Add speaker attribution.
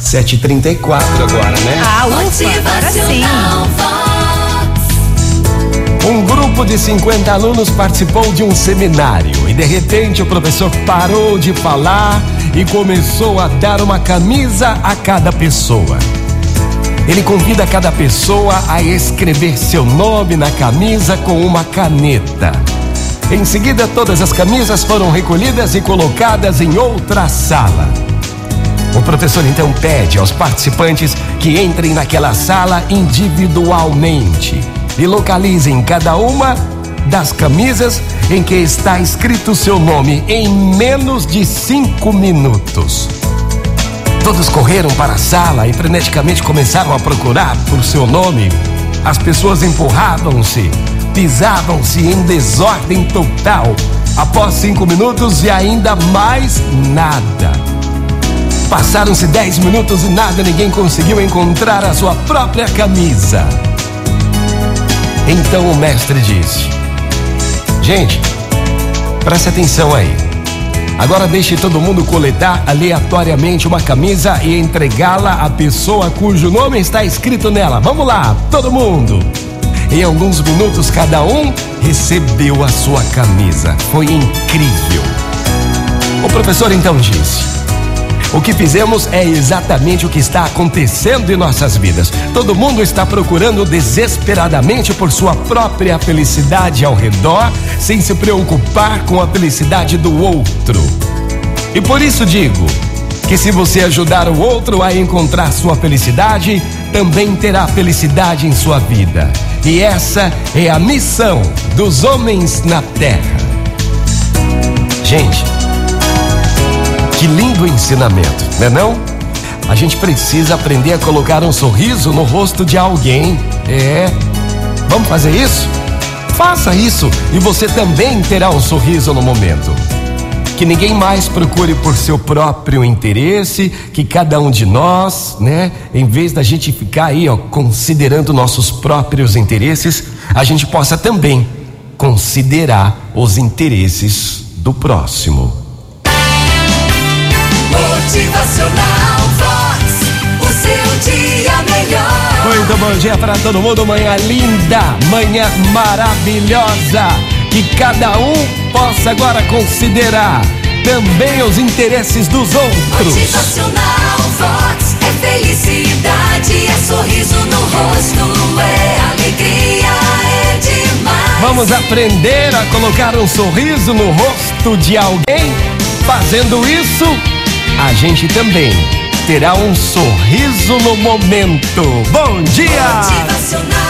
Speaker 1: 7h34 agora, né?
Speaker 2: Ah, ufa, agora sim.
Speaker 1: Um grupo de 50 alunos participou de um seminário e de repente o professor parou de falar e começou a dar uma camisa a cada pessoa. Ele convida cada pessoa a escrever seu nome na camisa com uma caneta. Em seguida, todas as camisas foram recolhidas e colocadas em outra sala. Professor então pede aos participantes que entrem naquela sala individualmente e localizem cada uma das camisas em que está escrito seu nome em menos de cinco minutos. Todos correram para a sala e freneticamente começaram a procurar por seu nome. As pessoas empurravam-se, pisavam-se em desordem total. Após cinco minutos e ainda mais nada. Passaram-se dez minutos e nada, ninguém conseguiu encontrar a sua própria camisa. Então o mestre disse: Gente, preste atenção aí. Agora deixe todo mundo coletar aleatoriamente uma camisa e entregá-la à pessoa cujo nome está escrito nela. Vamos lá, todo mundo. Em alguns minutos, cada um recebeu a sua camisa. Foi incrível. O professor então disse: o que fizemos é exatamente o que está acontecendo em nossas vidas. Todo mundo está procurando desesperadamente por sua própria felicidade ao redor, sem se preocupar com a felicidade do outro. E por isso digo que se você ajudar o outro a encontrar sua felicidade, também terá felicidade em sua vida. E essa é a missão dos homens na terra. Gente, ensinamento, não é não? A gente precisa aprender a colocar um sorriso no rosto de alguém. É. Vamos fazer isso? Faça isso e você também terá um sorriso no momento. Que ninguém mais procure por seu próprio interesse, que cada um de nós, né, em vez da gente ficar aí, ó, considerando nossos próprios interesses, a gente possa também considerar os interesses do próximo.
Speaker 3: Motivacional Vox, o seu dia melhor.
Speaker 1: Muito bom dia para todo mundo, manhã linda, manhã maravilhosa. Que cada um possa agora considerar também os interesses dos outros.
Speaker 3: Motivacional Vox é felicidade, é sorriso no rosto, é alegria, é demais.
Speaker 1: Vamos aprender a colocar um sorriso no rosto de alguém? Fazendo isso, a gente também terá um sorriso no momento. Bom dia!